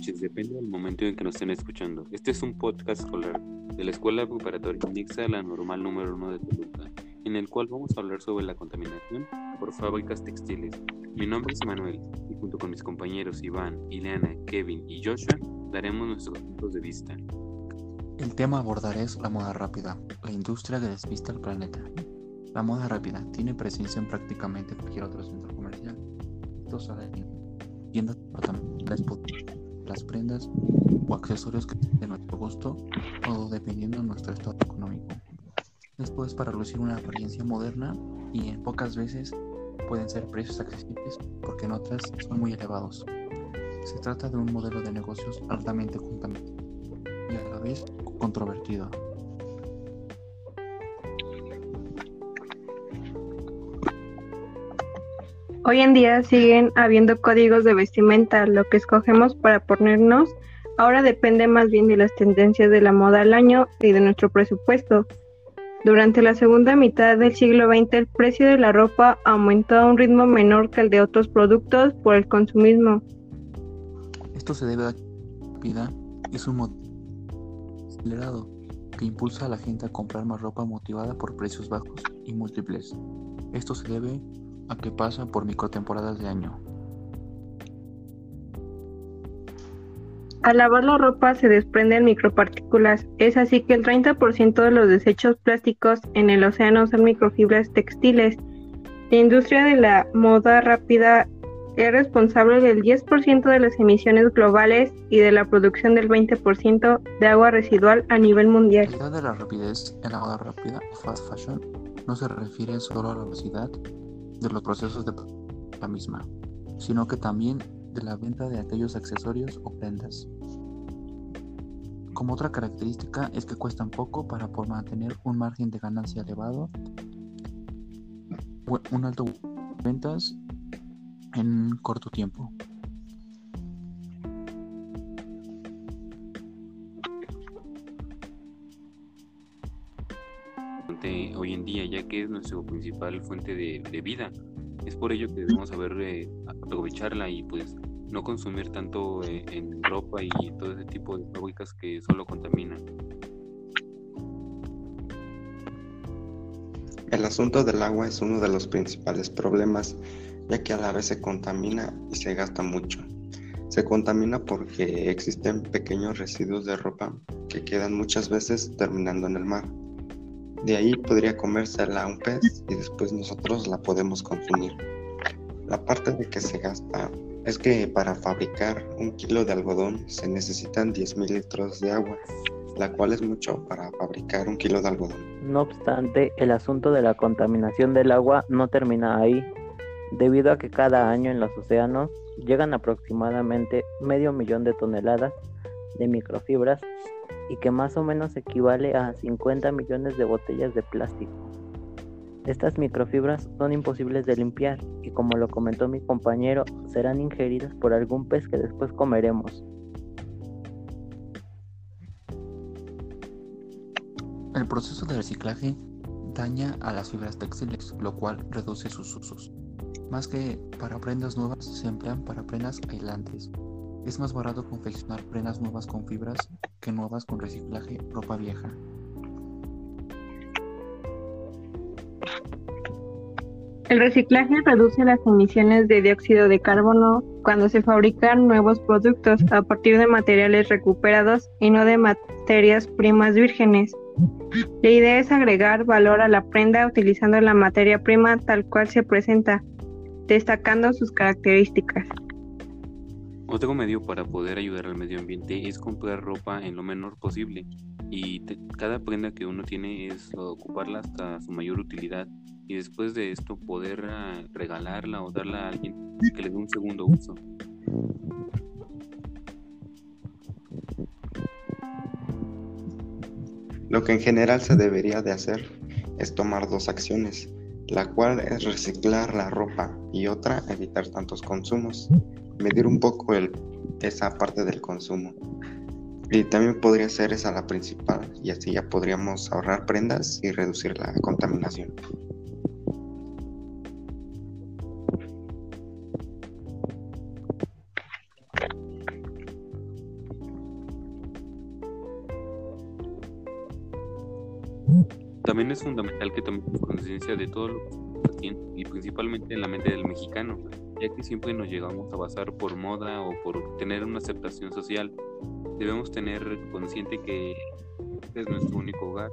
noches, depende del momento en que nos estén escuchando. Este es un podcast escolar de la Escuela Preparatoria Mixa de la Normal número 1 de Toluca, en el cual vamos a hablar sobre la contaminación por fábricas textiles. Mi nombre es Manuel y junto con mis compañeros Iván, Ileana, Kevin y Joshua daremos nuestros puntos de vista. El tema a abordar es la moda rápida, la industria que despista al planeta. La moda rápida tiene presencia en prácticamente cualquier otro centro comercial. Esto tiendas las prendas o accesorios de nuestro gusto o dependiendo de nuestro estado económico. Después para lucir una apariencia moderna y en pocas veces pueden ser precios accesibles porque en otras son muy elevados. Se trata de un modelo de negocios altamente contaminante y a la vez controvertido. Hoy en día siguen habiendo códigos de vestimenta, lo que escogemos para ponernos ahora depende más bien de las tendencias de la moda al año y de nuestro presupuesto. Durante la segunda mitad del siglo XX el precio de la ropa aumentó a un ritmo menor que el de otros productos por el consumismo. Esto se debe a vida es un modo acelerado que impulsa a la gente a comprar más ropa motivada por precios bajos y múltiples. Esto se debe a que pasa por microtemporadas de año. Al lavar la ropa se desprenden micropartículas, es así que el 30% de los desechos plásticos en el océano son microfibras textiles. La industria de la moda rápida es responsable del 10% de las emisiones globales y de la producción del 20% de agua residual a nivel mundial. La de la rapidez en la moda rápida o fast fashion no se refiere solo a la velocidad de los procesos de la misma, sino que también de la venta de aquellos accesorios o prendas. Como otra característica es que cuestan poco para por mantener un margen de ganancia elevado, un alto ventas en corto tiempo. Hoy en día, ya que es nuestra principal fuente de, vida. Es por ello que debemos saber eh, aprovecharla y pues no consumir tanto eh, en ropa y todo ese tipo de fábricas que solo contaminan. El asunto del agua es uno de los principales problemas, ya que a la vez se contamina y se gasta mucho. Se contamina porque existen pequeños residuos de ropa que quedan muchas veces terminando en el mar. De ahí podría comérsela un pez y después nosotros la podemos consumir. La parte de que se gasta es que para fabricar un kilo de algodón se necesitan 10.000 litros de agua, la cual es mucho para fabricar un kilo de algodón. No obstante, el asunto de la contaminación del agua no termina ahí, debido a que cada año en los océanos llegan aproximadamente medio millón de toneladas de microfibras y que más o menos equivale a 50 millones de botellas de plástico. Estas microfibras son imposibles de limpiar y como lo comentó mi compañero, serán ingeridas por algún pez que después comeremos. El proceso de reciclaje daña a las fibras textiles, lo cual reduce sus usos. Más que para prendas nuevas, se emplean para prendas aislantes, es más barato confeccionar prendas nuevas con fibras que nuevas con reciclaje ropa vieja. El reciclaje reduce las emisiones de dióxido de carbono cuando se fabrican nuevos productos a partir de materiales recuperados y no de materias primas vírgenes. La idea es agregar valor a la prenda utilizando la materia prima tal cual se presenta, destacando sus características. Otro medio para poder ayudar al medio ambiente es comprar ropa en lo menor posible. Y cada prenda que uno tiene es ocuparla hasta su mayor utilidad. Y después de esto poder ah, regalarla o darla a alguien que le dé un segundo uso. Lo que en general se debería de hacer es tomar dos acciones, la cual es reciclar la ropa y otra evitar tantos consumos medir un poco el, esa parte del consumo. Y también podría ser esa la principal y así ya podríamos ahorrar prendas y reducir la contaminación. También es fundamental que tomemos conciencia de todo lo que está haciendo y principalmente en la mente del mexicano, ya que siempre nos llegamos a basar por moda o por tener una aceptación social. Debemos tener consciente que es nuestro único hogar